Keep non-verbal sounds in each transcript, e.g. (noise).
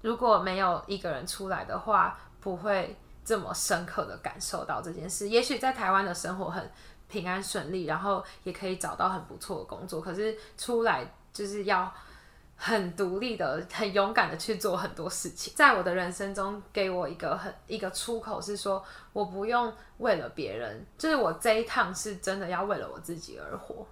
如果没有一个人出来的话，不会这么深刻的感受到这件事。也许在台湾的生活很平安顺利，然后也可以找到很不错的工作，可是出来就是要很独立的、很勇敢的去做很多事情。在我的人生中，给我一个很一个出口是说，我不用为了别人，就是我这一趟是真的要为了我自己而活。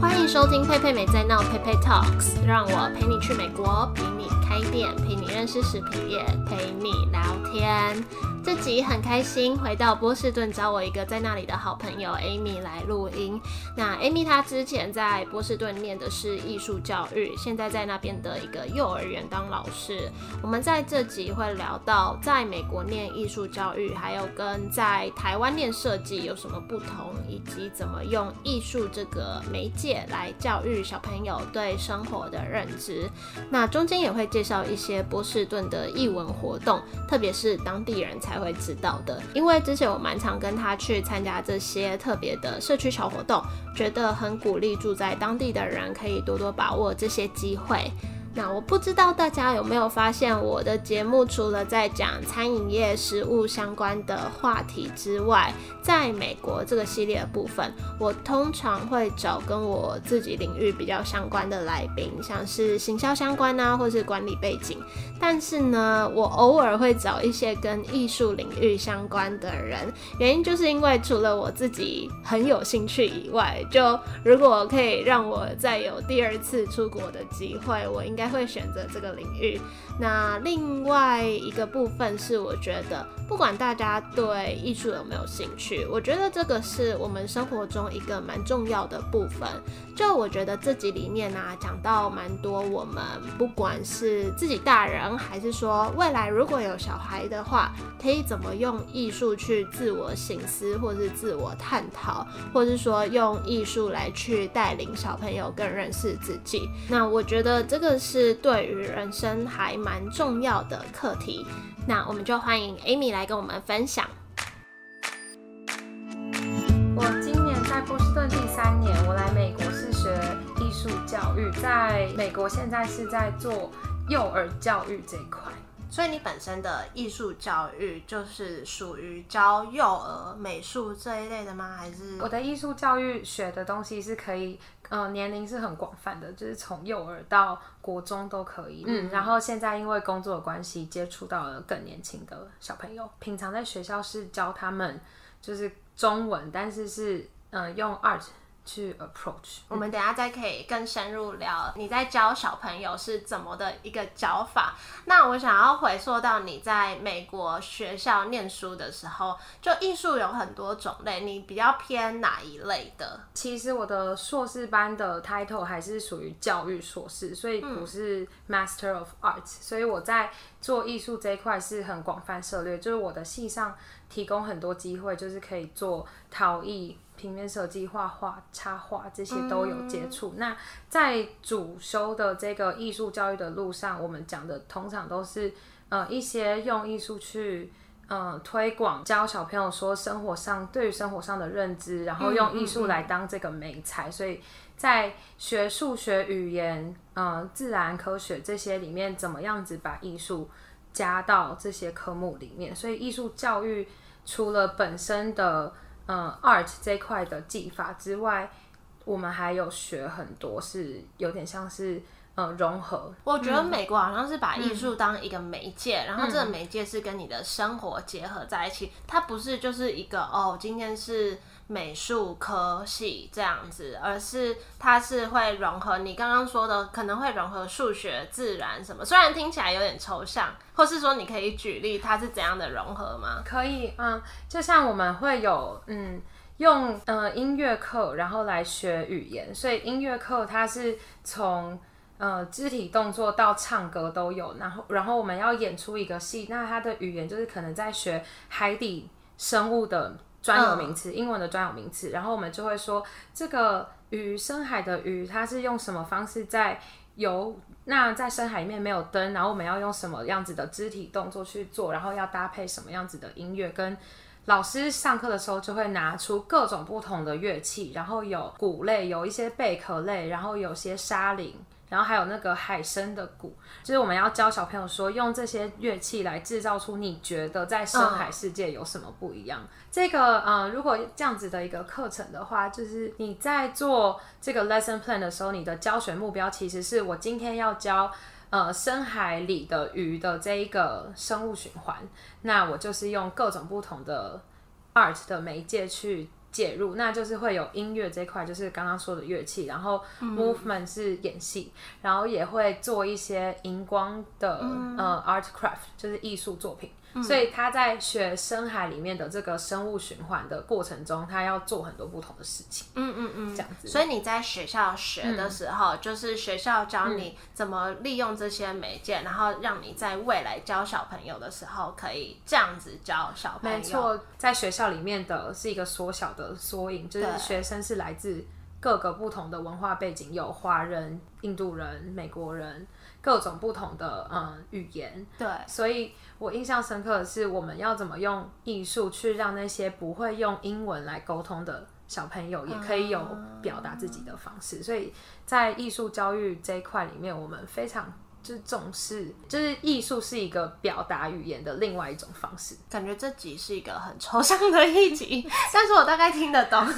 欢迎收听佩佩美在闹佩佩 Talks，让我陪你去美国，陪你开店，陪你认识食品业，陪你聊天。这集很开心，回到波士顿找我一个在那里的好朋友 Amy 来录音。那 Amy 她之前在波士顿念的是艺术教育，现在在那边的一个幼儿园当老师。我们在这集会聊到在美国念艺术教育，还有跟在台湾念设计有什么不同，以及怎么用艺术这个媒介来教育小朋友对生活的认知。那中间也会介绍一些波士顿的艺文活动，特别是当地人才会知道的。因为之前我蛮常跟他去参加这些特别的社区小活动，觉得很鼓励住在当地的人可以多多把握这些机会。那我不知道大家有没有发现，我的节目除了在讲餐饮业、食物相关的话题之外，在美国这个系列的部分，我通常会找跟我自己领域比较相关的来宾，像是行销相关啊，或是管理背景。但是呢，我偶尔会找一些跟艺术领域相关的人，原因就是因为除了我自己很有兴趣以外，就如果可以让我再有第二次出国的机会，我应该会选择这个领域。那另外一个部分是，我觉得不管大家对艺术有没有兴趣，我觉得这个是我们生活中一个蛮重要的部分。就我觉得这集里面呢，讲到蛮多我们不管是自己大人，还是说未来如果有小孩的话，可以怎么用艺术去自我醒思，或是自我探讨，或是说用艺术来去带领小朋友更认识自己。那我觉得这个对于人生还蛮重要的课题。那我们就欢迎 Amy 来跟我们分享。我今年在波士顿第三年，我来美国是学艺术教育，在美国现在是在做幼儿教育这一块。所以你本身的艺术教育就是属于教幼儿美术这一类的吗？还是我的艺术教育学的东西是可以，呃，年龄是很广泛的，就是从幼儿到国中都可以。嗯，然后现在因为工作的关系，接触到了更年轻的小朋友。平常在学校是教他们就是中文，但是是嗯、呃用 art 去 approach。我们等下再可以更深入聊你在教小朋友是怎么的一个教法。那我想要回溯到你在美国学校念书的时候，就艺术有很多种类，你比较偏哪一类的？其实我的硕士班的 title 还是属于教育硕士，所以不是 Master of Arts，、所以我在做艺术这一块是很广泛涉猎，就是我的系上提供很多机会，就是可以做陶艺、平面设计、画画、插画这些都有接触。那在主修的这个艺术教育的路上，我们讲的通常都是呃一些用艺术去。嗯，推广教小朋友说生活上对于生活上的认知，然后用艺术来当这个媒材，所以在学数学、语言、嗯、自然科学这些里面，怎么样子把艺术加到这些科目里面？所以艺术教育除了本身的嗯 art 这一块的技法之外，我们还有学很多是有点像是嗯融合，我觉得美国好像是把艺术当一个媒介，然后这个媒介是跟你的生活结合在一起，它不是就是一个哦，今天是美术科系这样子，而是它是会融合你刚刚说的，可能会融合数学、自然什么，虽然听起来有点抽象，或是说你可以举例它是怎样的融合吗？可以，嗯，就像我们会有，嗯，用呃音乐课，然后来学语言，所以音乐课它是从呃肢体动作到唱歌都有，然后然后我们要演出一个戏，那它的语言就是可能在学海底生物的专有名词，英文的专有名词，然后我们就会说这个鱼深海的鱼，它是用什么方式在游？那在深海里面没有灯，然后我们要用什么样子的肢体动作去做，然后要搭配什么样子的音乐跟。老师上课的时候就会拿出各种不同的乐器，然后有鼓类，有一些贝壳类，然后有些沙铃，然后还有那个海参的鼓，就是我们要教小朋友说，用这些乐器来制造出你觉得在深海世界有什么不一样。这个呃，如果这样子的一个课程的话，就是你在做这个 lesson plan 的时候，你的教学目标其实是我今天要教呃深海里的鱼的这一个生物循环，那我就是用各种不同的 art 的媒介去。介入，那就是会有音乐这块，就是刚刚说的乐器，然后 movement 是演戏，然后也会做一些荧光的呃 art craft，就是艺术作品。所以他在学深海里面的这个生物循环的过程中，他要做很多不同的事情。嗯嗯嗯，这样子。所以你在学校学的时候，就是学校教你怎么利用这些媒介，然后让你在未来教小朋友的时候可以这样子教小朋友。没错，在学校里面的是一个缩小的缩影，就是学生是来自各个不同的文化背景，有华人、印度人、美国人。各种不同的嗯语言，对，所以我印象深刻的是，我们要怎么用艺术去让那些不会用英文来沟通的小朋友，也可以有表达自己的方式。所以在艺术教育这一块里面，我们非常。就是重视，就是艺术是一个表达语言的另外一种方式。感觉这集是一个很抽象的一集，(laughs) 但是我大概听得懂。(laughs)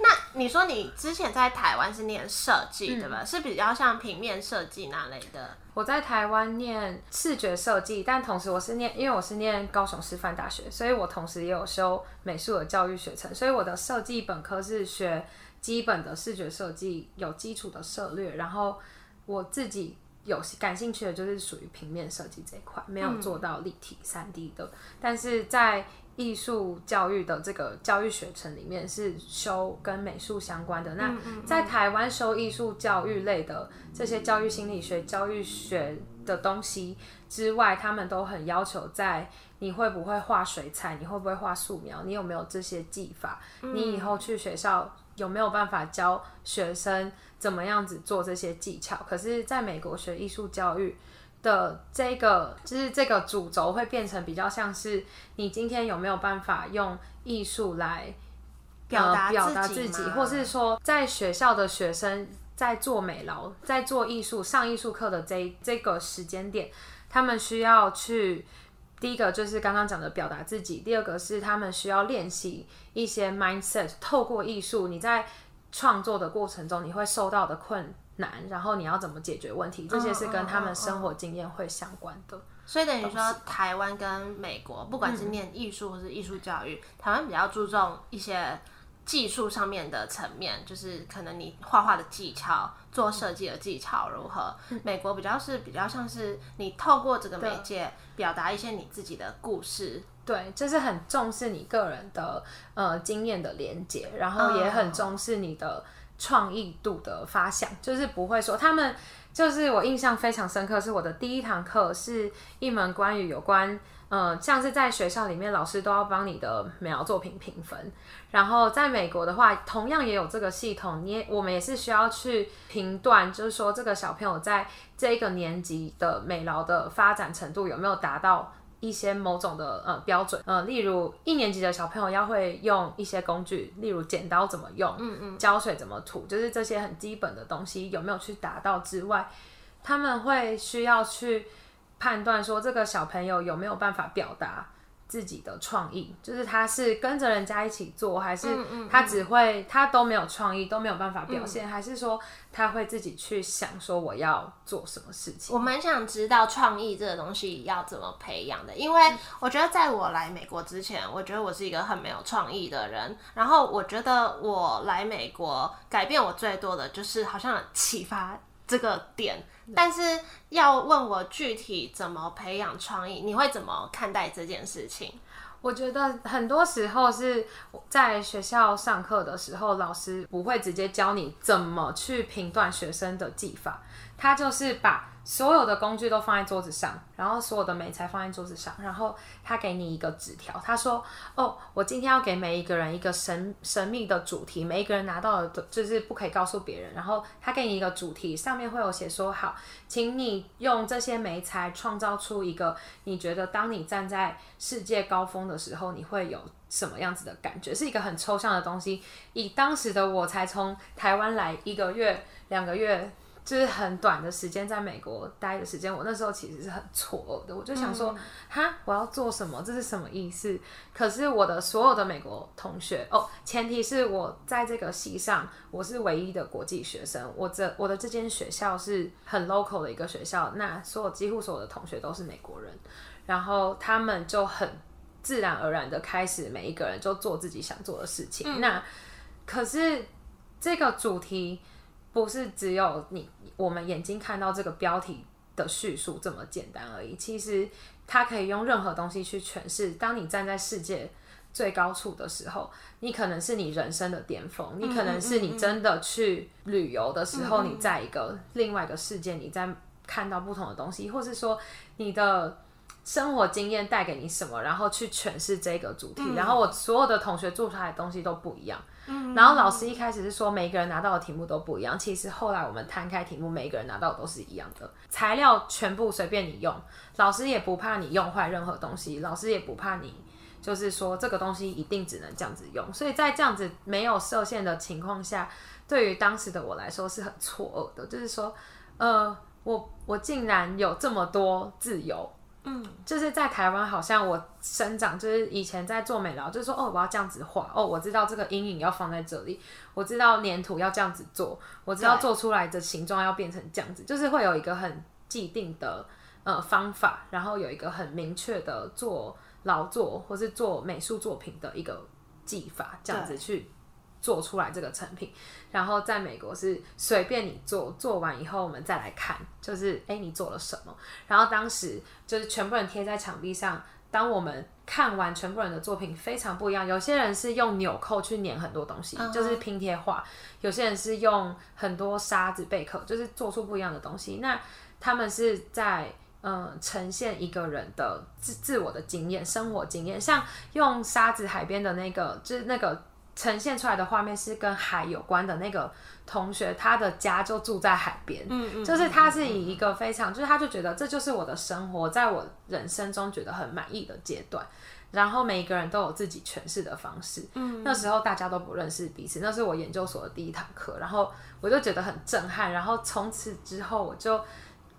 那你说你之前在台湾是念设计对吧？是比较像平面设计那类的。我在台湾念视觉设计，但同时我是念，因为我是念高雄师范大学，所以我同时也有修美术的教育学程，所以我的设计本科是学基本的视觉设计，有基础的策略，然后我自己。有感兴趣的，就是属于平面设计这一块，没有做到立体三 D 的。但是在艺术教育的这个教育学程里面，是修跟美术相关的。那在台湾修艺术教育类的这些教育心理学、教育学的东西之外，他们都很要求在你会不会画水彩，你会不会画素描，你有没有这些技法，你以后去学校有没有办法教学生。怎么样子做这些技巧？可是，在美国学艺术教育的这个，就是这个主轴会变成比较像是你今天有没有办法用艺术来表达表达自己，或是说，在学校的学生在做美劳、在做艺术、上艺术课的这这个时间点，他们需要去第一个就是刚刚讲的表达自己，第二个是他们需要练习一些 mindset，透过艺术你在。创作的过程中，你会受到的困难，然后你要怎么解决问题，这些是跟他们生活经验会相关的。所以等于说，台湾跟美国，不管是念艺术或是艺术教育，台湾比较注重一些技术上面的层面，就是可能你画画的技巧、做设计的技巧如何。美国比较是比较像是你透过这个媒介表达一些你自己的故事。对，就是很重视你个人的呃经验的连接，然后也很重视你的创意度的发想，就是不会说他们就是我印象非常深刻，是我的第一堂课是一门关于有关呃像是在学校里面老师都要帮你的美劳作品评分，然后在美国的话同样也有这个系统，你也我们也是需要去评断，就是说这个小朋友在这个年级的美劳的发展程度有没有达到。一些某种的呃标准，呃，例如一年级的小朋友要会用一些工具，例如剪刀怎么用，嗯嗯，胶水怎么涂，就是这些很基本的东西有没有去达到之外，他们会需要去判断说这个小朋友有没有办法表达。自己的创意，就是他是跟着人家一起做，还是他只会他都没有创意，都没有办法表现，还是说他会自己去想说我要做什么事情？我蛮想知道创意这个东西要怎么培养的，因为我觉得在我来美国之前，我觉得我是一个很没有创意的人，然后我觉得我来美国改变我最多的就是好像启发这个点。但是要问我具体怎么培养创意，你会怎么看待这件事情？我觉得很多时候是在学校上课的时候，老师不会直接教你怎么去评断学生的技法，他就是把。所有的工具都放在桌子上，然后所有的美材放在桌子上，然后他给你一个纸条，他说：“哦，我今天要给每一个人一个神神秘的主题，每一个人拿到的就是不可以告诉别人。然后他给你一个主题，上面会有写说：好，请你用这些美材创造出一个你觉得当你站在世界高峰的时候，你会有什么样子的感觉？是一个很抽象的东西。以当时的我才从台湾来一个月、两个月。”就是很短的时间在美国待的时间，我那时候其实是很错愕的。我就想说，哈，我要做什么？这是什么意思？可是我的所有的美国同学，哦，前提是我在这个系上，我是唯一的国际学生。我这我的这间学校是很 local 的一个学校，那所有几乎所有的同学都是美国人，然后他们就很自然而然的开始，每一个人就做自己想做的事情。那可是这个主题。不是只有你我们眼睛看到这个标题的叙述这么简单而已。其实它可以用任何东西去诠释。当你站在世界最高处的时候，你可能是你人生的巅峰，你可能是你真的去旅游的时候，你在一个另外一个世界，你在看到不同的东西，或是说你的生活经验带给你什么，然后去诠释这个主题。然后我所有的同学做出来的东西都不一样。然后老师一开始是说每个人拿到的题目都不一样，其实后来我们摊开题目，每个人拿到的都是一样的，材料全部随便你用，老师也不怕你用坏任何东西，老师也不怕你就是说这个东西一定只能这样子用，所以在这样子没有设限的情况下，对于当时的我来说是很错愕的，就是说，呃，我我竟然有这么多自由。嗯，就是在台湾，好像我生长，就是以前在做美疗，就是说，哦，我要这样子画，哦，我知道这个阴影要放在这里，我知道粘土要这样子做，我知道做出来的形状要变成这样子，就是会有一个很既定的呃方法，然后有一个很明确的做劳作或是做美术作品的一个技法，这样子去。做出来这个成品，然后在美国是随便你做，做完以后我们再来看，就是哎你做了什么。然后当时就是全部人贴在墙壁上，当我们看完全部人的作品非常不一样，有些人是用纽扣去粘很多东西，就是拼贴画；有些人是用很多沙子贝壳，就是做出不一样的东西。那他们是在嗯呈现一个人的自自我的经验、生活经验，像用沙子海边的那个，就是那个。呈现出来的画面是跟海有关的那个同学，他的家就住在海边，嗯嗯，就是他是以一个非常，就是他就觉得这就是我的生活，在我人生中觉得很满意的阶段。然后每一个人都有自己诠释的方式，嗯，那时候大家都不认识彼此，那是我研究所的第一堂课，然后我就觉得很震撼。然后从此之后，我就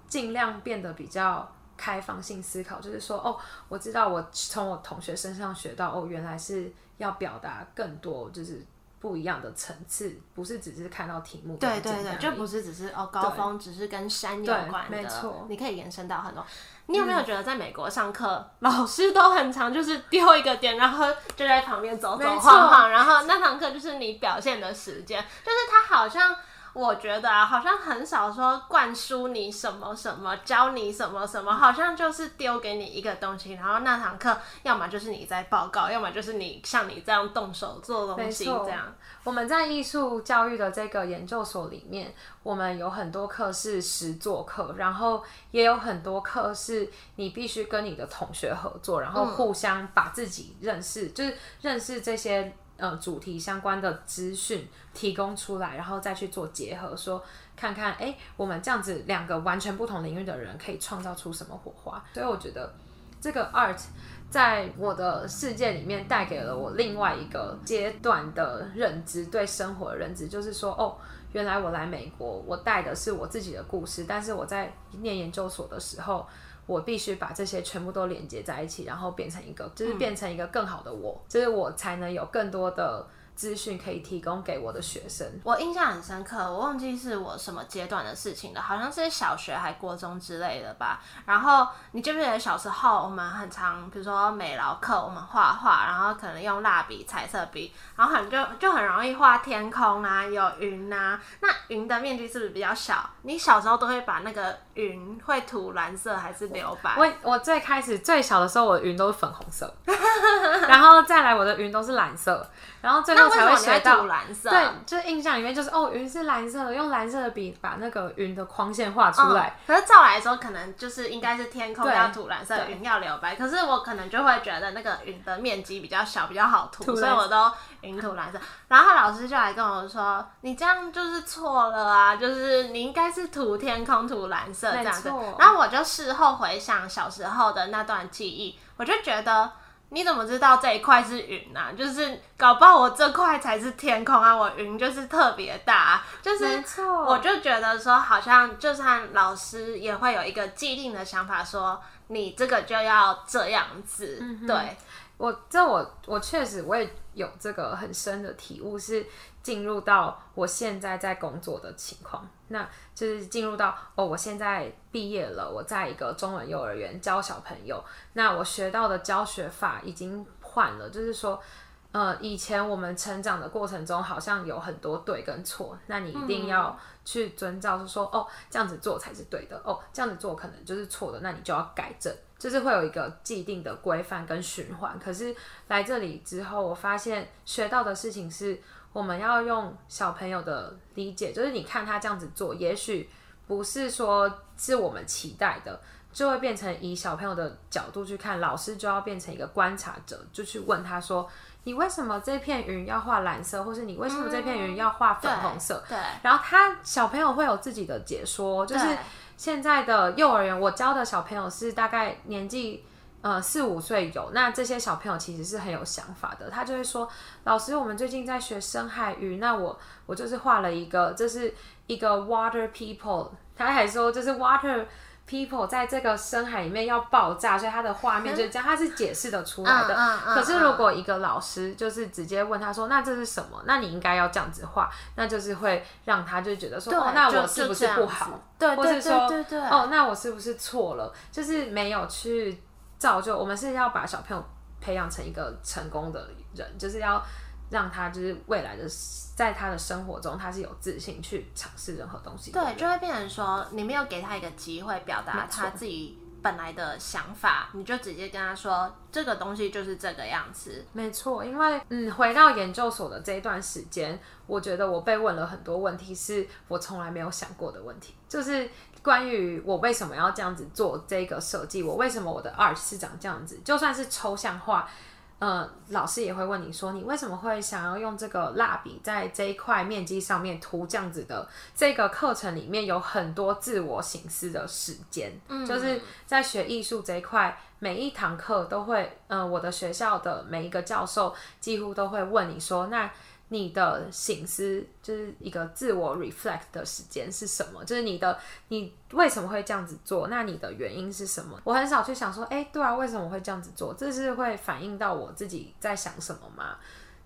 尽量变得比较开放性思考，就是说，哦，我知道我从我同学身上学到，哦，原来是。要表达更多，就是不一样的层次，不是只是看到题目。对对对，就不是只是哦，高峰只是跟山有关的，没错，你可以延伸到很多。你有没有觉得在美国上课，老师都很常就是丢一个点，然后就在旁边走走晃晃，然后那堂课就是你表现的时间，就是他好像。我觉得啊，好像很少说灌输你什么什么，教你什么什么，好像就是丢给你一个东西，然后那堂课要么就是你在报告，要么就是你像你这样动手做东西这样。我们在艺术教育的这个研究所里面，我们有很多课是实作课，然后也有很多课是你必须跟你的同学合作，然后互相把自己认识，就是认识这些。呃，主题相关的资讯提供出来，然后再去做结合，说看看，哎，我们这样子两个完全不同领域的人可以创造出什么火花。所以我觉得这个 art 在我的世界里面带给了我另外一个阶段的认知，对生活的认知，就是说，哦，原来我来美国，我带的是我自己的故事，但是我在念研究所的时候。我必须把这些全部都连接在一起，然后变成一个，就是变成一个更好的我，就是我才能有更多的。资讯可以提供给我的学生。我印象很深刻，我忘记是我什么阶段的事情了，好像是小学还国中之类的吧。然后你记不记得小时候我们很常，比如说美劳课，我们画画，然后可能用蜡笔、彩色笔，然后很就就很容易画天空啊，有云啊。那云的面积是不是比较小？你小时候都会把那个云会涂蓝色还是留白？我我最开始最小的时候，我的云都是粉红色，(laughs) 然后再来我的云都是蓝色。然后最后才会学到蓝色，对，就是印象里面就是哦，云是蓝色的，用蓝色的笔把那个云的框线画出来。可是照来说，可能就是应该是天空要涂蓝色，云要留白。可是我可能就会觉得那个云的面积比较小，比较好涂，所以我都云涂蓝色。然后老师就来跟我说：“你这样就是错了啊，就是你应该是涂天空涂蓝色这样子。”然后我就事后回想小时候的那段记忆，我就觉得。你怎么知道这一块是云啊？就是搞不好我这块才是天空啊，我云就是特别大，啊，就是，我就觉得说，好像就算老师也会有一个既定的想法，说你这个就要这样子。对我，这我我确实我也有这个很深的体悟，是进入到我现在在工作的情况，那就是进入到哦，我现在毕业了，我在一个中文幼儿园教小朋友，那我学到的教学法已经换了，就是说。呃，以前我们成长的过程中，好像有很多对跟错，那你一定要去遵照，就说哦，这样子做才是对的，哦，这样子做可能就是错的，那你就要改正，就是会有一个既定的规范跟循环。可是来这里之后，我发现学到的事情是，我们要用小朋友的理解，就是你看他这样子做，也许不是说是我们期待的，就会变成以小朋友的角度去看，老师就要变成一个观察者，就去问他说。你为什么这片云要画蓝色，或是你为什么这片云要画粉红色？对，然后他小朋友会有自己的解说，就是现在的幼儿园，我教的小朋友是大概年纪呃四五岁有，那这些小朋友其实是很有想法的，他就会说，老师，我们最近在学深海鱼，那我我就是画了一个，这是一个 water people，他还说就是 water。People 在这个深海里面要爆炸，所以他的画面就是这样，他是解释的出来的。可是如果一个老师就是直接问他说：“那这是什么？那你应该要这样子画。”那就是会让他就觉得说：“哦，那我是不是不好？”对，或是说：“哦，那我是不是错了？”就是没有去造就。我们是要把小朋友培养成一个成功的人，就是要。让他就是未来的，在他的生活中，他是有自信去尝试任何东西。对，就会变成说，你没有给他一个机会表达他自己本来的想法，你就直接跟他说这个东西就是这个样子。没错，因为嗯，回到研究所的这一段时间，我觉得我被问了很多问题，是我从来没有想过的问题，就是关于我为什么要这样子做这个设计，我为什么我的 art 是长这样子，就算是抽象化。呃，老师也会问你说，你为什么会想要用这个蜡笔在这一块面积上面涂这样子的？这个课程里面有很多自我醒思的时间，就是在学艺术这一块，每一堂课都会，呃，我的学校的每一个教授几乎都会问你说，那。你的醒思就是一个自我 reflect 的时间是什么？就是你的你为什么会这样子做？那你的原因是什么？我很少去想说，哎，对啊，为什么会这样子做？这是会反映到我自己在想什么吗？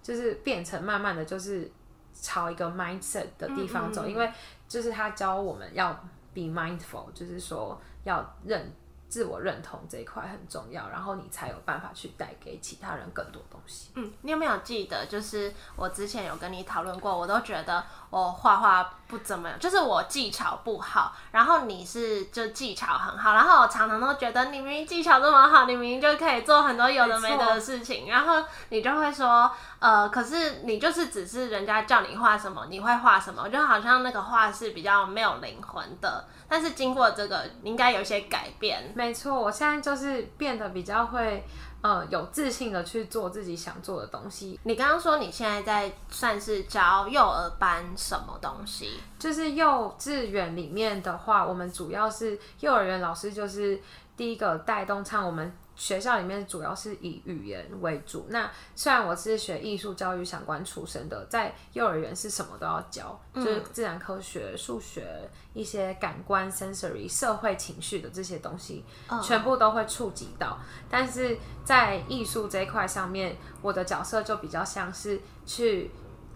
就是变成慢慢的就是朝一个 mindset 的地方走，因为就是他教我们要 be mindful，就是说要认。自我认同这一块很重要，然后你才有办法去带给其他人更多东西。嗯，你有没有记得，就是我之前有跟你讨论过，我都觉得我画画不怎么样，就是我技巧不好，然后你是就技巧很好，然后我常常都觉得你明明技巧这么好，你明明就可以做很多有的没的事情，然后你就会说，呃，可是你就是只是人家叫你画什么，你会画什么，我就好像那个画是比较没有灵魂的。但是经过这个，应该有一些改变。没错，我现在就是变得比较会，呃，有自信的去做自己想做的东西。你刚刚说你现在在算是教幼儿班什么东西？就是幼稚园里面的话，我们主要是幼儿园老师就是第一个带动唱我们。学校里面主要是以语言为主。那虽然我是学艺术教育相关出身的，在幼儿园是什么都要教，就是自然科学、数学、一些感官 （sensory）、社会情绪的这些东西，全部都会触及到。但是在艺术这一块上面，我的角色就比较像是去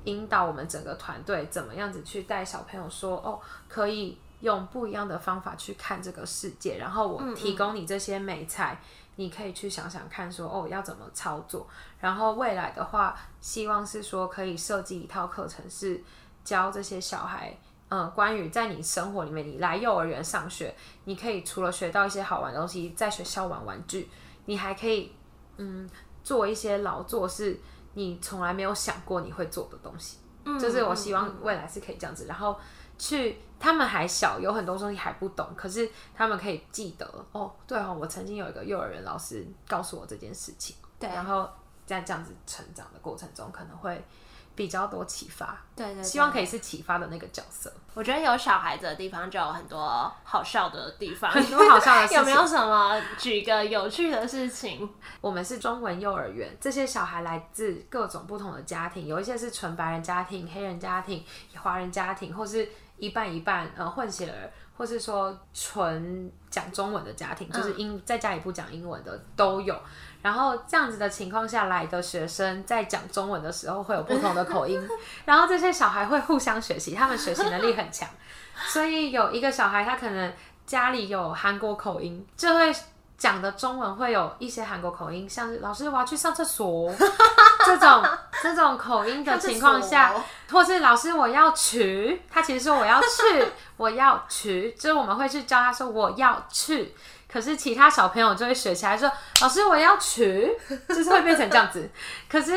引导我们整个团队怎么样子去带小朋友说：“哦，可以用不一样的方法去看这个世界。”然后我提供你这些美材。你可以去想想看，说哦要怎么操作，然后未来的话，希望是说可以设计一套课程，是教这些小孩，嗯，关于在你生活里面，你来幼儿园上学，你可以除了学到一些好玩的东西，在学校玩玩具，你还可以嗯做一些劳作，是你从来没有想过你会做的东西，嗯就是我希望未来是可以这样子，然后。去，他们还小，有很多东西还不懂，可是他们可以记得哦。对哦，我曾经有一个幼儿园老师告诉我这件事情，对，然后在这样子成长的过程中，可能会比较多启发。对对，希望可以是启发的那个角色。我觉得有小孩子的地方就有很多好笑的地方，很多好笑的事情。(laughs) 有没有什么 (laughs) 举个有趣的事情？我们是中文幼儿园，这些小孩来自各种不同的家庭，有一些是纯白人家庭、黑人家庭、华人家庭，或是一半一半呃混血儿，或是说纯讲中文的家庭，就是英在家里不讲英文的都有。然后这样子的情况下来的学生在讲中文的时候会有不同的口音，(laughs) 然后这些小孩会互相学习，他们学习能力很强，所以有一个小孩他可能家里有韩国口音，就会讲的中文会有一些韩国口音，像是老师我要去上厕所 (laughs) 这种这种口音的情况下，(laughs) 或是老师我要去，他其实说我要去，(laughs) 我要去，就是我们会去教他说我要去。可是其他小朋友就会学起来说：“老师，我要取。(laughs) ”就是会变成这样子。可是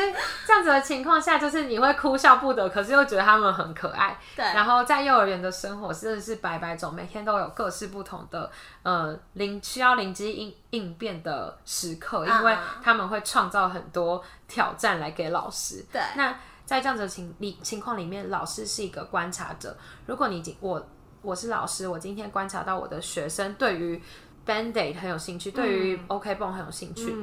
这样子的情况下，就是你会哭笑不得，可是又觉得他们很可爱。对。然后在幼儿园的生活真的是百百种，每天都有各式不同的呃灵需要灵机应应变的时刻，因为他们会创造很多挑战来给老师。对。那在这样子的情里情况里面，老师是一个观察者。如果你今我我是老师，我今天观察到我的学生对于 Band-Aid 很有兴趣，对于 OK 绷很有兴趣，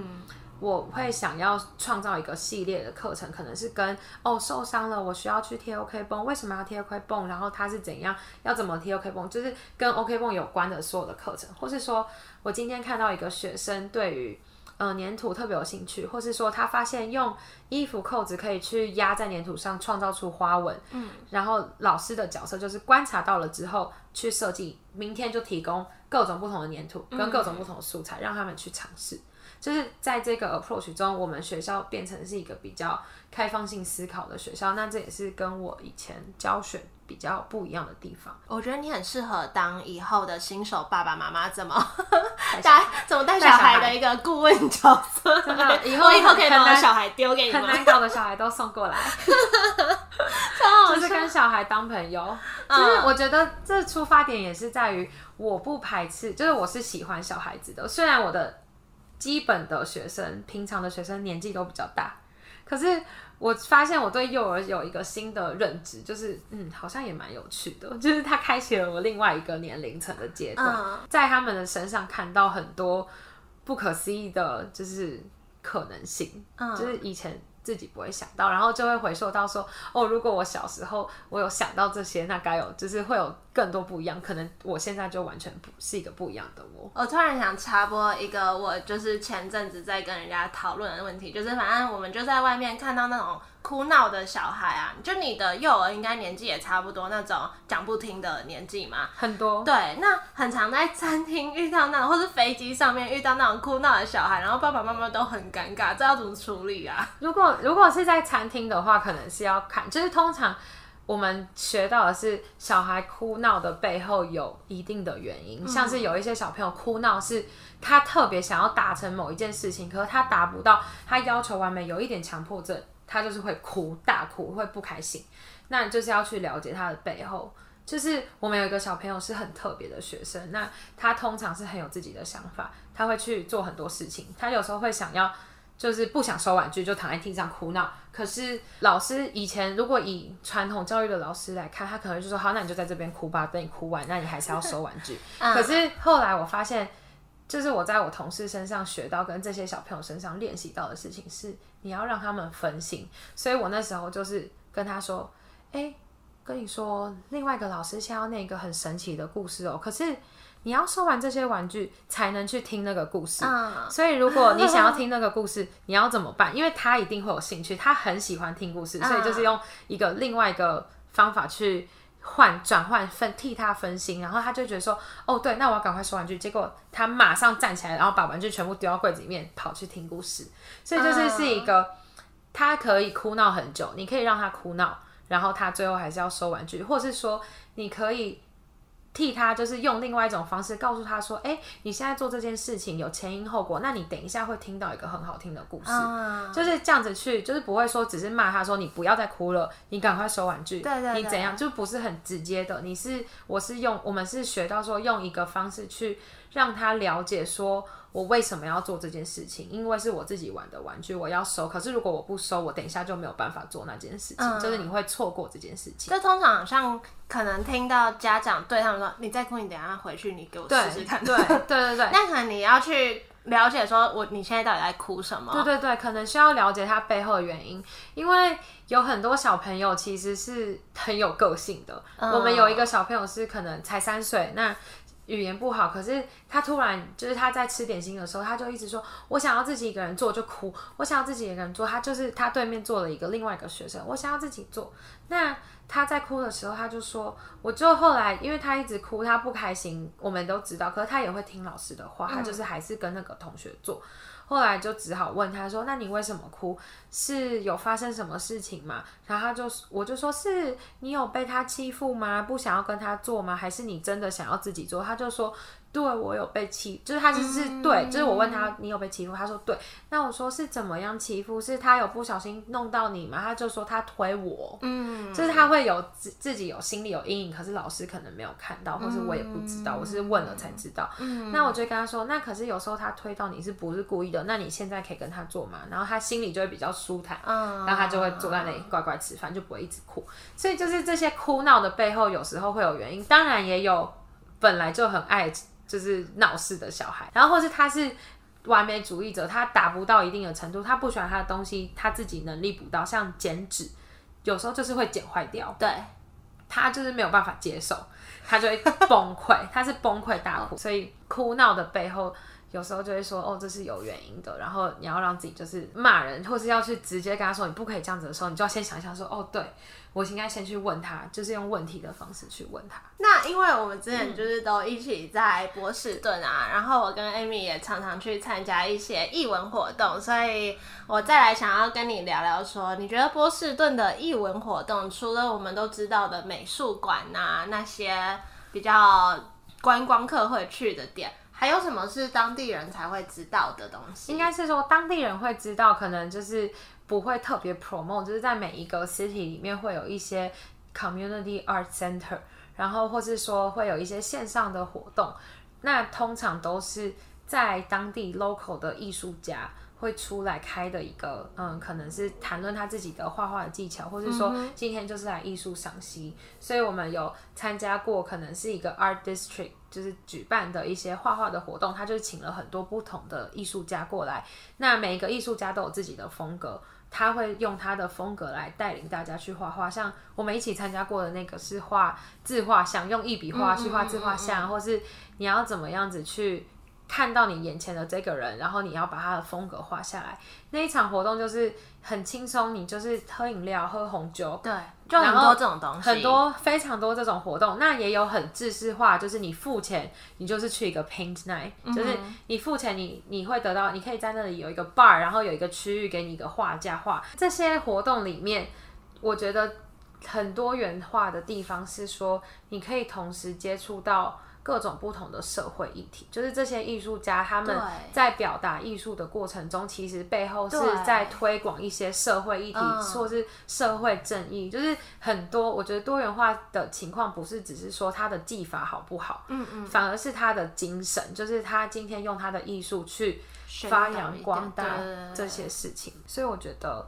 我会想要创造一个系列的课程，可能是跟哦受伤了，我需要去贴 OK 绷，为什么要贴 OK 绷？然后它是怎样，要怎么贴 OK 绷？就是跟 OK 绷有关的所有的课程，或是说我今天看到一个学生对于呃粘土特别有兴趣，或是说他发现用衣服扣子可以去压在粘土上创造出花纹，嗯，然后老师的角色就是观察到了之后去设计，明天就提供。各种不同的粘土跟各种不同的素材，让他们去尝试。就是在这个 approach 中，我们学校变成是一个比较开放性思考的学校。那这也是跟我以前教学比较不一样的地方。我觉得你很适合当以后的新手爸爸妈妈，怎么带怎么带小孩的一个顾问角色。真的，(laughs) 以后以后可以把小孩丢给你很难搞的小孩都送过来，(laughs) 就是跟小孩当朋友。就是我觉得这出发点也是在于。我不排斥，就是我是喜欢小孩子的。虽然我的基本的学生、平常的学生年纪都比较大，可是我发现我对幼儿有一个新的认知，就是嗯，好像也蛮有趣的。(laughs) 就是他开启了我另外一个年龄层的阶段，在他们的身上看到很多不可思议的，就是可能性。就是以前。自己不会想到，然后就会回溯到说，哦，如果我小时候我有想到这些，那该有就是会有更多不一样。可能我现在就完全不是一个不一样的我。我突然想插播一个，我就是前阵子在跟人家讨论的问题，就是反正我们就在外面看到那种。哭闹的小孩啊，就你的幼儿应该年纪也差不多那种讲不听的年纪嘛，很多。对，那很常在餐厅遇到那种，或是飞机上面遇到那种哭闹的小孩，然后爸爸妈妈都很尴尬，这要怎么处理啊？如果如果是在餐厅的话，可能是要看，就是通常我们学到的是小孩哭闹的背后有一定的原因，像是有一些小朋友哭闹是他特别想要达成某一件事情，可是他达不到，他要求完美，有一点强迫症。他就是会哭，大哭，会不开心。那就是要去了解他的背后。就是我们有一个小朋友是很特别的学生，那他通常是很有自己的想法，他会去做很多事情。他有时候会想要，就是不想收玩具，就躺在地上哭闹。可是老师以前如果以传统教育的老师来看，他可能就说：“好，那你就在这边哭吧，等你哭完，那你还是要收玩具。”可是后来我发现。就是我在我同事身上学到，跟这些小朋友身上练习到的事情是，你要让他们分心。所以我那时候就是跟他说：“哎，跟你说，另外一个老师想要念一个很神奇的故事哦。可是你要收完这些玩具才能去听那个故事。所以如果你想要听那个故事，(laughs) 你要怎么办？因为他一定会有兴趣，他很喜欢听故事，所以就是用一个另外一个方法去。”换转换分替他分心，然后他就觉得说，哦对，那我要赶快收玩具。结果他马上站起来，然后把玩具全部丢到柜子里面，跑去听故事。所以就是是一个，他可以哭闹很久，你可以让他哭闹，然后他最后还是要收玩具，或是说你可以。替他就是用另外一种方式告诉他说：“哎，你现在做这件事情有前因后果，那你等一下会听到一个很好听的故事，就是这样子去，就是不会说只是骂他说你不要再哭了，你赶快收玩具，对对，你怎样？就不是很直接的。你是我是用我们是学到说用一个方式去让他了解说我为什么要做这件事情，因为是我自己玩的玩具，我要收。可是如果我不收，我等一下就没有办法做那件事情，就是你会错过这件事情。就通常像可能听到家长对他们说：“你再哭，你等下回去，你给我试试看。(laughs) ”对对对对，那可能你要去了解说，我你现在到底在哭什么？对对对，可能需要了解他背后的原因，因为有很多小朋友其实是很有个性的。我们有一个小朋友是可能才三岁，那。语言不好，可是他突然就是他在吃点心的时候，他就一直说：“我想要自己一个人做，就哭。我想要自己一个人做。”他就是他对面坐了一个另外一个学生，我想要自己做。那他在哭的时候，他就说：“我就后来，因为他一直哭，他不开心，我们都知道。可是他也会听老师的话，他就是还是跟那个同学做。后来就只好问他说：‘那你为什么哭？是有发生什么事情吗？’然后他就我就说是你有被他欺负吗？不想要跟他做吗？还是你真的想要自己做？他就说。”对我有被欺，就是他就是对，就是我问他你有被欺负，他说对。那我说是怎么样欺负？是他有不小心弄到你吗？他就说他推我，嗯，就是他会有自自己有心里有阴影，可是老师可能没有看到，或是我也不知道，我是问了才知道。嗯那我就跟他说，那可是有时候他推到你是不是故意的？那你现在可以跟他做嘛？然后他心里就会比较舒坦，嗯然后他就会坐在那里乖乖吃饭，就不会一直哭。所以就是这些哭闹的背后，有时候会有原因，当然也有本来就很爱。就是闹事的小孩，然后或是他是完美主义者，他达不到一定的程度，他不喜欢他的东西，他自己能力不到，像剪纸，有时候就是会剪坏掉，对，他就是没有办法接受，他就会崩溃，(laughs) 他是崩溃大哭，所以哭闹的背后，有时候就会说，哦，这是有原因的，然后你要让自己就是骂人，或是要去直接跟他说你不可以这样子的时候，你就要先想一想说，哦，对。我应该先去问他，就是用问题的方式去问他。那因为我们之前就是都一起在波士顿啊，然后我跟 Amy 也常常去参加一些译文活动，所以我再来想要跟你聊聊，说你觉得波士顿的译文活动，除了我们都知道的美术馆呐那些比较观光客会去的点，还有什么是当地人才会知道的东西？应该是说当地人会知道，可能就是。不会特别 promote，就是在每一个 city 里面会有一些 community art center，然后或是说会有一些线上的活动，那通常都是在当地 local 的艺术家会出来开的一个，嗯，可能是谈论他自己的画画的技巧，或是说今天就是来艺术赏析，所以我们有参加过，可能是一个 art district。就是举办的一些画画的活动，他就请了很多不同的艺术家过来。那每一个艺术家都有自己的风格，他会用他的风格来带领大家去画画。像我们一起参加过的那个是画自画像，用一笔画去画自画像，或是你要怎么样子去。看到你眼前的这个人，然后你要把他的风格画下来。那一场活动就是很轻松，你就是喝饮料、喝红酒，对，就很多这种东西，很多非常多这种活动。那也有很制式化，就是你付钱，你就是去一个 paint night，就是你付钱，你你会得到，你可以在那里有一个 bar，然后有一个区域给你一个画架画。这些活动里面，我觉得很多元化的地方是说，你可以同时接触到。各种不同的社会议题，就是这些艺术家他们在表达艺术的过程中，其实背后是在推广一些社会议题，或是社会正义。就是很多，我觉得多元化的情况不是只是说他的技法好不好，嗯嗯，反而是他的精神，就是他今天用他的艺术去发扬光大这些事情。所以我觉得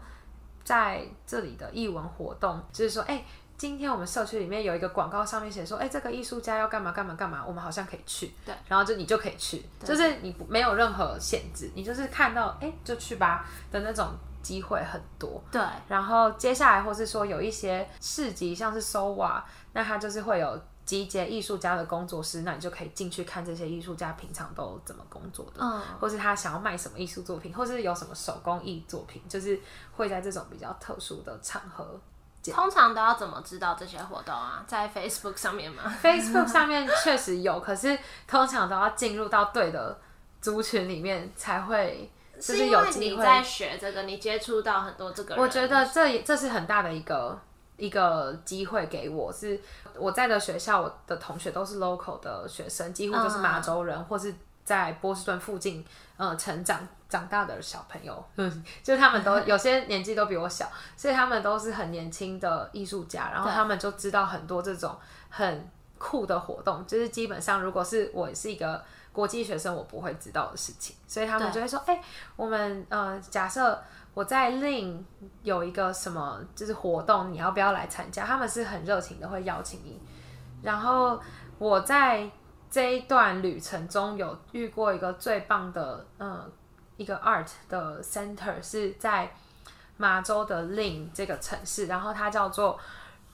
在这里的艺文活动，就是说，哎。今天我们社区里面有一个广告，上面写说，哎，这个艺术家要干嘛干嘛干嘛，我们好像可以去。对，然后就你就可以去，就是你没有任何限制，你就是看到，哎，就去吧的那种机会很多。对，然后接下来或是说有一些市集，像是 SOWA，那它就是会有集结艺术家的工作室，那你就可以进去看这些艺术家平常都怎么工作的，嗯，或是他想要卖什么艺术作品，或是有什么手工艺作品，就是会在这种比较特殊的场合。通常都要怎么知道这些活动啊？在 Facebook 上面吗？(laughs) Facebook 上面确实有，可是通常都要进入到对的族群里面才会，就是有机会。在学这个，你接触到很多这个，我觉得这这是很大的一个一个机会给我。是我在的学校，我的同学都是 local 的学生，几乎都是马州人，或是在波士顿附近呃成长。长大的小朋友，嗯，(laughs) 就是他们都 (laughs) 有些年纪都比我小，所以他们都是很年轻的艺术家，然后他们就知道很多这种很酷的活动。就是基本上，如果是我是一个国际学生我不会知道的事情，所以他们就会说，哎、我们呃，假设我在 Lin 有一个什么就是活动，你要不要来参加？他们是很热情的，会邀请你。然后我在这一段旅程中有遇过一个最棒的，嗯，一个 art 的 center 是在马州的 Lin 这个城市，然后它叫做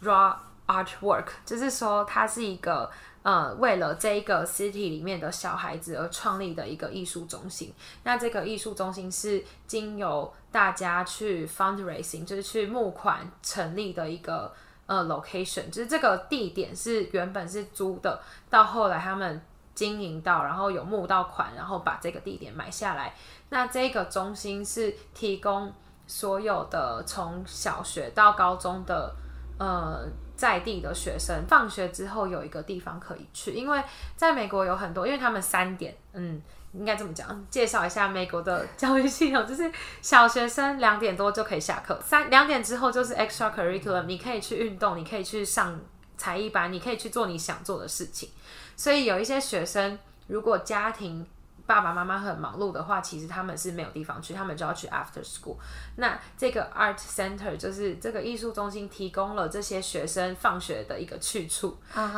Raw Artwork，就是说它是一个呃为了这一个 city 里面的小孩子而创立的一个艺术中心。那这个艺术中心是经由大家去 fundraising，就是去募款成立的一个呃 location，就是这个地点是原本是租的，到后来他们经营到，然后有募到款，然后把这个地点买下来。那这个中心是提供所有的从小学到高中的呃在地的学生，放学之后有一个地方可以去，因为在美国有很多，因为他们三点，嗯。应该这么讲，介绍一下美国的教育系统，就是小学生两点多就可以下课，三两点之后就是 extra curriculum，你可以去运动，你可以去上才艺班，你可以去做你想做的事情。所以有一些学生，如果家庭爸爸妈妈很忙碌的话，其实他们是没有地方去，他们就要去 after school。那这个 art center 就是这个艺术中心提供了这些学生放学的一个去处，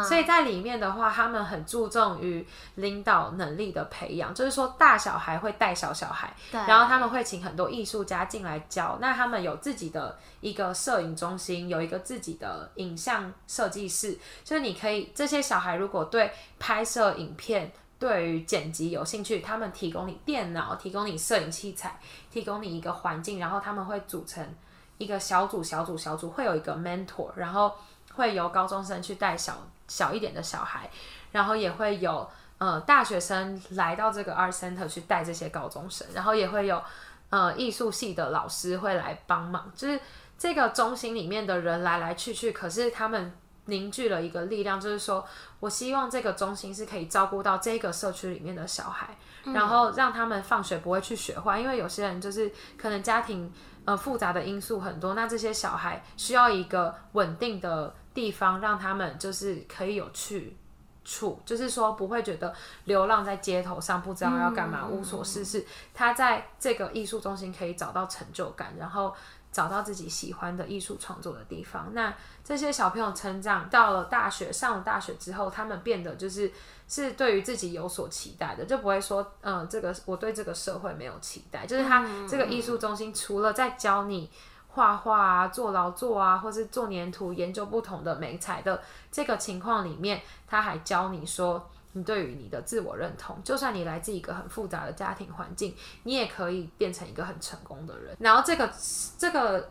所以在里面的话，他们很注重于领导能力的培养，就是说大小孩会带小小孩，然后他们会请很多艺术家进来教，那他们有自己的一个摄影中心，有一个自己的影像设计室，就是你可以这些小孩如果对拍摄影片。对于剪辑有兴趣，他们提供你电脑，提供你摄影器材，提供你一个环境，然后他们会组成一个小组、小组、小组，会有一个 mentor，然后会由高中生去带小小一点的小孩，然后也会有呃大学生来到这个 art center 去带这些高中生，然后也会有呃艺术系的老师会来帮忙，就是这个中心里面的人来来去去，可是他们。凝聚了一个力量，就是说我希望这个中心是可以照顾到这个社区里面的小孩，然后让他们放学不会去学坏，因为有些人就是可能家庭呃复杂的因素很多，那这些小孩需要一个稳定的地方，让他们就是可以有去处，就是说不会觉得流浪在街头上不知道要干嘛，无所事事。他在这个艺术中心可以找到成就感，然后。找到自己喜欢的艺术创作的地方。那这些小朋友成长到了大学，上了大学之后，他们变得就是是对于自己有所期待的，就不会说，嗯，这个我对这个社会没有期待。就是他这个艺术中心除了在教你画画啊、做劳作啊，或是做粘土、研究不同的美材的这个情况里面，他还教你说。你对于你的自我认同，就算你来自一个很复杂的家庭环境，你也可以变成一个很成功的人。然后这个这个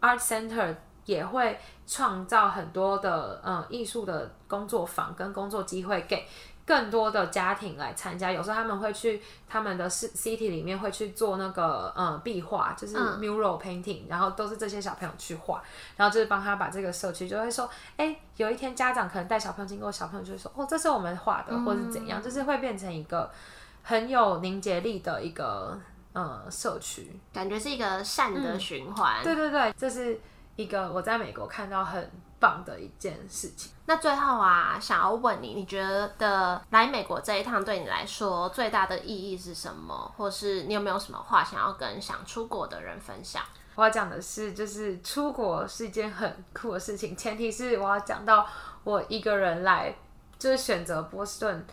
art center 也会创造很多的嗯艺术的工作坊跟工作机会给。更多的家庭来参加，有时候他们会去他们的 city 里面会去做那个嗯壁画，就是 mural painting，然后都是这些小朋友去画，然后就是帮他把这个社区就会说，哎，有一天家长可能带小朋友经过，小朋友就会说，哦，这是我们画的，或是怎样，就是会变成一个很有凝结力的一个呃社区，感觉是一个善的循环。对对对，这是一个我在美国看到很。棒的一件事情。那最后啊，想要问你，你觉得来美国这一趟对你来说最大的意义是什么？或是你有没有什么话想要跟想出国的人分享？我要讲的是，就是出国是一件很酷的事情，前提是我要讲到我一个人来，就是选择波士顿。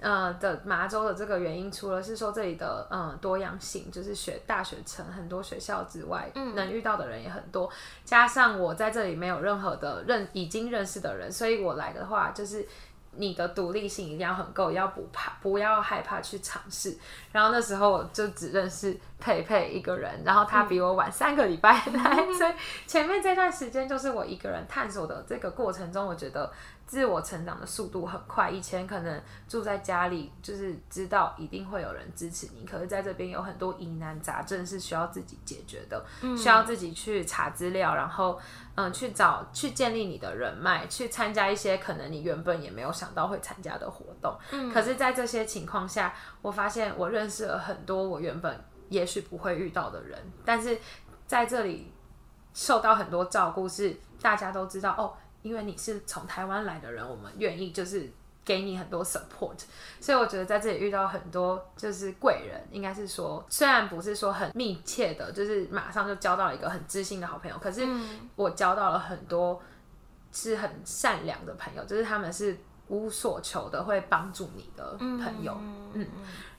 呃的麻州的这个原因，除了是说这里的嗯多样性，就是学大学城很多学校之外，嗯能遇到的人也很多，加上我在这里没有任何的认已经认识的人，所以我来的话就是。你的独立性一定要很够，要不怕，不要害怕去尝试。然后那时候我就只认识佩佩一个人，然后他比我晚三个礼拜来，所以前面这段时间就是我一个人探索的这个过程中，我觉得自我成长的速度很快。以前可能住在家里，就是知道一定会有人支持你，可是在这边有很多疑难杂症是需要自己解决的，需要自己去查资料，然后。嗯，去找去建立你的人脉，去参加一些可能你原本也没有想到会参加的活动。嗯，可是，在这些情况下，我发现我认识了很多我原本也许不会遇到的人，但是在这里受到很多照顾，是大家都知道哦，因为你是从台湾来的人，我们愿意就是。给你很多 support，所以我觉得在这里遇到很多就是贵人，应该是说虽然不是说很密切的，就是马上就交到了一个很知心的好朋友，可是我交到了很多是很善良的朋友，就是他们是无所求的，会帮助你的朋友。嗯，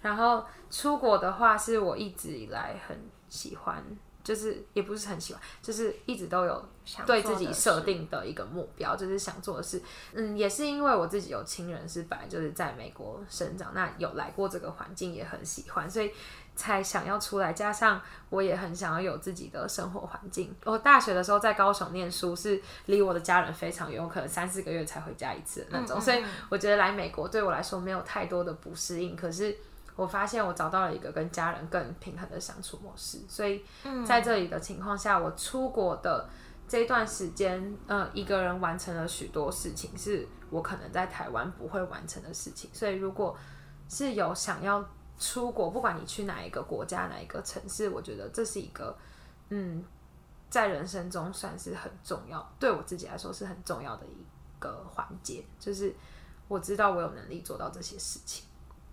然后出国的话，是我一直以来很喜欢。就是也不是很喜欢，就是一直都有对自己设定的一个目标，就是想做的事。嗯，也是因为我自己有亲人是本来就是在美国生长，那有来过这个环境，也很喜欢，所以才想要出来。加上我也很想要有自己的生活环境。我大学的时候在高雄念书，是离我的家人非常远，我可能三四个月才回家一次那种，所以我觉得来美国对我来说没有太多的不适应。可是。我发现我找到了一个跟家人更平衡的相处模式，所以在这里的情况下，我出国的这段时间，呃，一个人完成了许多事情，是我可能在台湾不会完成的事情。所以，如果是有想要出国，不管你去哪一个国家、哪一个城市，我觉得这是一个，嗯，在人生中算是很重要，对我自己来说是很重要的一个环节，就是我知道我有能力做到这些事情。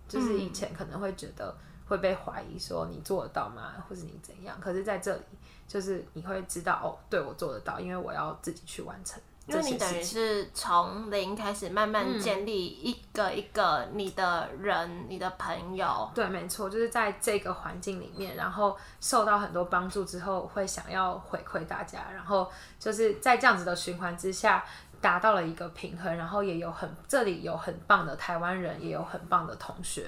就是以前可能会觉得会被怀疑说你做得到吗，或是你怎样？可是在这里，就是你会知道哦，对我做得到，因为我要自己去完成。因为你等于是从零开始慢慢建立一个一个你的人、你的朋友。对，没错，就是在这个环境里面，然后受到很多帮助之后，会想要回馈大家，然后就是在这样子的循环之下。达到了一个平衡，然后也有很这里有很棒的台湾人，也有很棒的同学。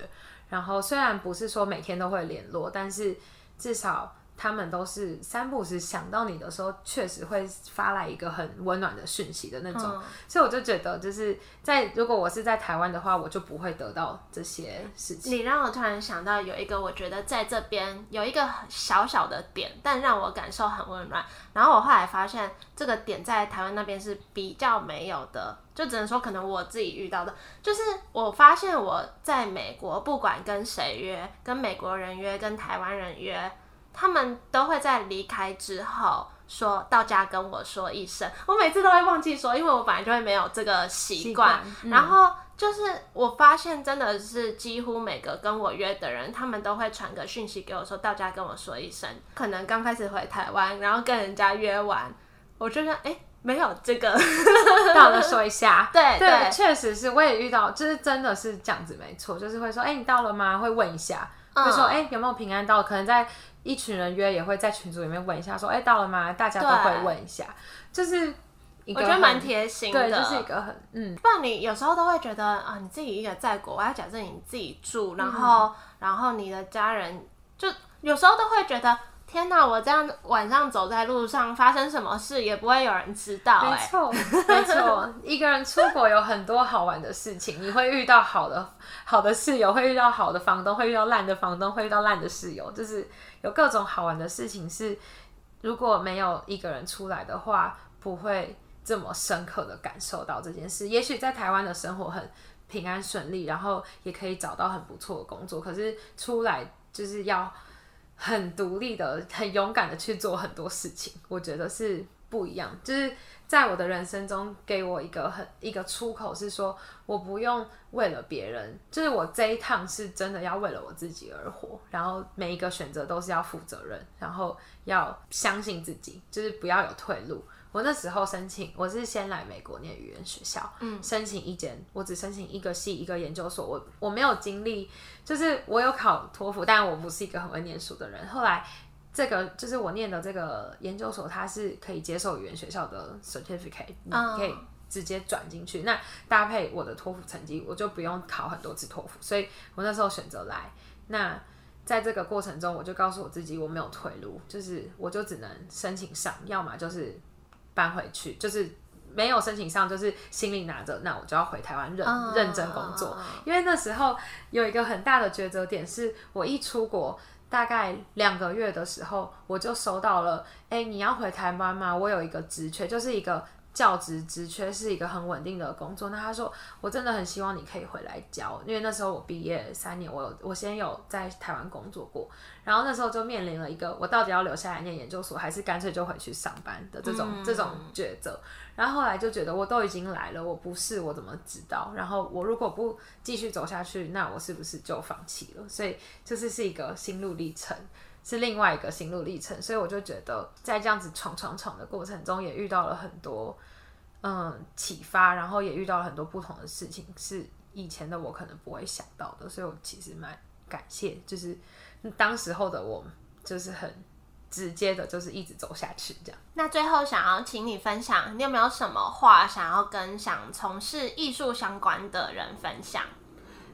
然后虽然不是说每天都会联络，但是至少。他们都是三不时想到你的时候，确实会发来一个很温暖的讯息的那种，所以我就觉得，就是在如果我是在台湾的话，我就不会得到这些事情。你让我突然想到有一个，我觉得在这边有一个小小的点，但让我感受很温暖。然后我后来发现，这个点在台湾那边是比较没有的，就只能说可能我自己遇到的，就是我发现我在美国，不管跟谁约，跟美国人约，跟台湾人约。他们都会在离开之后说到家跟我说一声，我每次都会忘记说，因为我本来就会没有这个习惯。然后就是我发现真的是几乎每个跟我约的人，他们都会传个讯息给我说到家跟我说一声。可能刚开始回台湾，然后跟人家约完，我就说哎没有这个，(laughs) (laughs) 到了说一下。对对，确实是我也遇到，就是真的是这样子没错，就是会说哎你到了吗？会问一下，会说哎有没有平安到？可能在。一群人约也会在群组里面问一下，说：“哎，到了吗？”大家都会问一下，就是我觉得蛮贴心的，对，就是一个很嗯。不然你有时候都会觉得啊，你自己一个在国外，假设你自己住，然后然后你的家人，就有时候都会觉得。天哪！我这样晚上走在路上，发生什么事也不会有人知道。没错，没错。一个人出国有很多好玩的事情，你会遇到好的好的室友，会遇到好的房东，会遇到烂的房东，会遇到烂的室友，就是有各种好玩的事情。是如果没有一个人出来的话，不会这么深刻的感受到这件事。也许在台湾的生活很平安顺利，然后也可以找到很不错的工作，可是出来就是要。很独立的、很勇敢的去做很多事情，我觉得是不一样。就是在我的人生中，给我一个很一个出口，是说我不用为了别人，就是我这一趟是真的要为了我自己而活，然后每一个选择都是要负责任，然后要相信自己，就是不要有退路。我那时候申请，我是先来美国念语言学校，嗯，申请一间，我只申请一个系一个研究所，我我没有经历，就是我有考托福，但我不是一个很会念书的人。后来这个就是我念的这个研究所，它是可以接受语言学校的 certificate，你可以直接转进去。那搭配我的托福成绩，我就不用考很多次托福，所以我那时候选择来。那在这个过程中，我就告诉我自己，我没有退路，就是我就只能申请上，要么就是。搬回去就是没有申请上，就是心里拿着，那我就要回台湾认认真工作。因为那时候有一个很大的抉择点，是我一出国大概两个月的时候，我就收到了，哎，你要回台湾吗？我有一个职缺，就是一个教职职缺是一个很稳定的工作。那他说，我真的很希望你可以回来教，因为那时候我毕业三年，我有我先有在台湾工作过，然后那时候就面临了一个我到底要留下来念研究所，还是干脆就回去上班的这种这种抉择。然后后来就觉得我都已经来了，我不是我怎么知道？然后我如果不继续走下去，那我是不是就放弃了？所以就是是一个心路历程。是另外一个心路历程，所以我就觉得在这样子闯闯闯的过程中，也遇到了很多嗯启发，然后也遇到了很多不同的事情，是以前的我可能不会想到的，所以我其实蛮感谢，就是当时候的我，就是很直接的，就是一直走下去这样。那最后想要请你分享，你有没有什么话想要跟想从事艺术相关的人分享？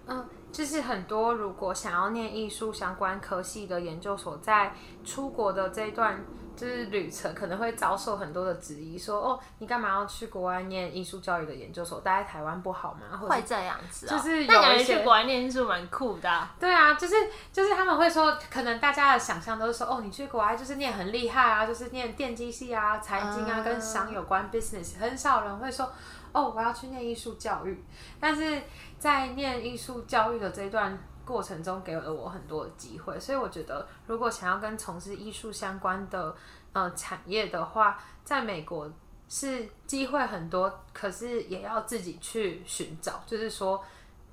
嗯。就是很多如果想要念艺术相关科系的研究所，在出国的这一段就是旅程，可能会遭受很多的质疑，说哦，你干嘛要去国外念艺术教育的研究所？待在台湾不好吗？会这样子，就是有一些去国外念艺术蛮酷的。对啊，就是就是他们会说，可能大家的想象都是说，哦，你去国外就是念很厉害啊，就是念电机系啊、财经啊，跟商有关 business，很少人会说。哦，我要去念艺术教育，但是在念艺术教育的这段过程中，给了我很多的机会，所以我觉得，如果想要跟从事艺术相关的呃产业的话，在美国是机会很多，可是也要自己去寻找，就是说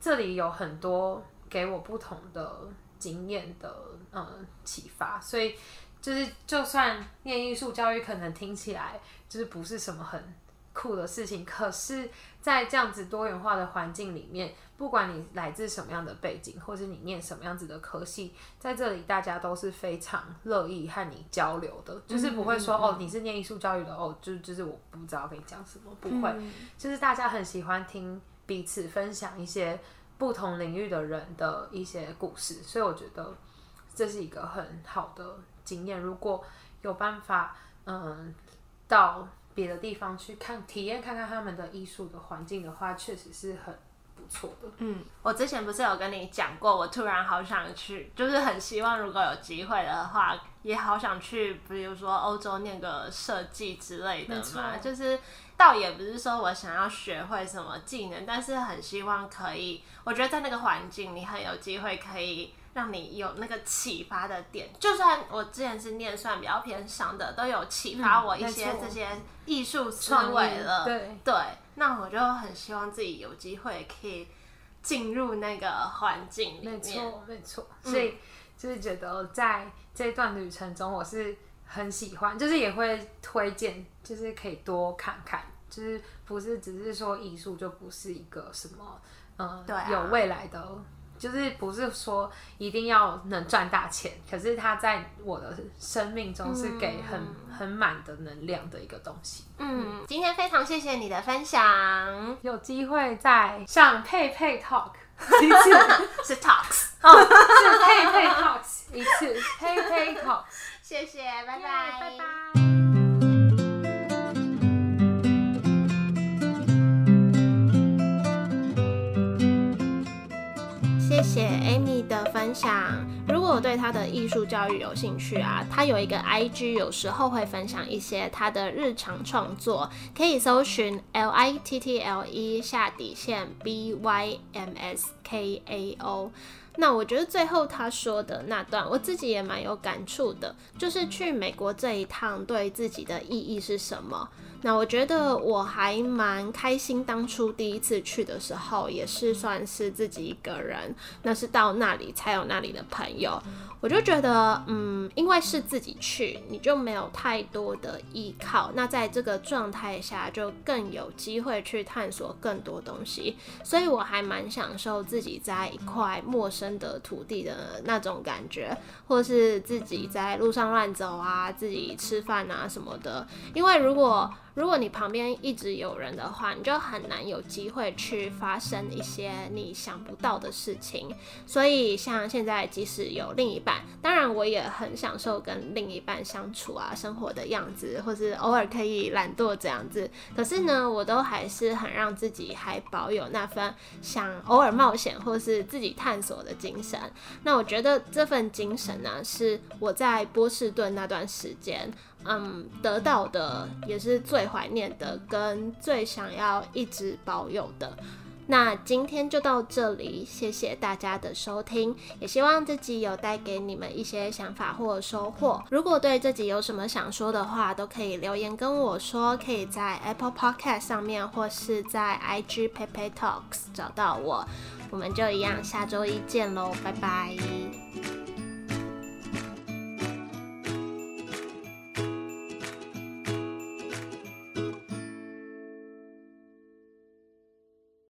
这里有很多给我不同的经验的呃启发，所以就是就算念艺术教育，可能听起来就是不是什么很。酷的事情，可是，在这样子多元化的环境里面，不管你来自什么样的背景，或是你念什么样子的科系，在这里大家都是非常乐意和你交流的，就是不会说哦，你是念艺术教育的哦，就就是我不知道跟你讲什么，不会，就是大家很喜欢听彼此分享一些不同领域的人的一些故事，所以我觉得这是一个很好的经验。如果有办法，嗯，到。别的地方去看体验看看他们的艺术的环境的话，确实是很不错的。嗯，我之前不是有跟你讲过，我突然好想去，就是很希望如果有机会的话，也好想去，比如说欧洲念个设计之类的嘛。就是倒也不是说我想要学会什么技能，但是很希望可以，我觉得在那个环境，你很有机会可以。让你有那个启发的点，就算我之前是念算比较偏商的，都有启发我一些这些艺术思维了。对对，那我就很希望自己有机会可以进入那个环境里面。没错，没错。所以就是觉得在这段旅程中，我是很喜欢，就是也会推荐，就是可以多看看，就是不是只是说艺术就不是一个什么，嗯，有未来的。就是不是说一定要能赚大钱，可是它在我的生命中是给很很满的能量的一个东西。嗯，今天非常谢谢你的分享，有机会再上佩佩 talk 一次。(laughs) 是 talks 哦，是佩佩 talks 一次。佩佩 talks，谢谢，拜拜，拜拜。谢谢 Amy 的分享。如果对她的艺术教育有兴趣啊，她有一个 IG，有时候会分享一些她的日常创作，可以搜寻 L I T T L E 下底线 B Y M S K A O。那我觉得最后他说的那段，我自己也蛮有感触的，就是去美国这一趟对自己的意义是什么？那我觉得我还蛮开心，当初第一次去的时候，也是算是自己一个人，那是到那里才有那里的朋友。我就觉得，嗯，因为是自己去，你就没有太多的依靠。那在这个状态下，就更有机会去探索更多东西。所以我还蛮享受自己在一块陌生的土地的那种感觉，或是自己在路上乱走啊，自己吃饭啊什么的。因为如果如果你旁边一直有人的话，你就很难有机会去发生一些你想不到的事情。所以，像现在即使有另一半，当然我也很享受跟另一半相处啊，生活的样子，或是偶尔可以懒惰这样子。可是呢，我都还是很让自己还保有那份想偶尔冒险。或是自己探索的精神。那我觉得这份精神呢，是我在波士顿那段时间，嗯，得到的，也是最怀念的，跟最想要一直保有的。那今天就到这里，谢谢大家的收听，也希望这集有带给你们一些想法或收获。如果对这集有什么想说的话，都可以留言跟我说，可以在 Apple Podcast 上面或是在 IG Pepe Talks 找到我。我们就一样，下周一见喽，拜拜。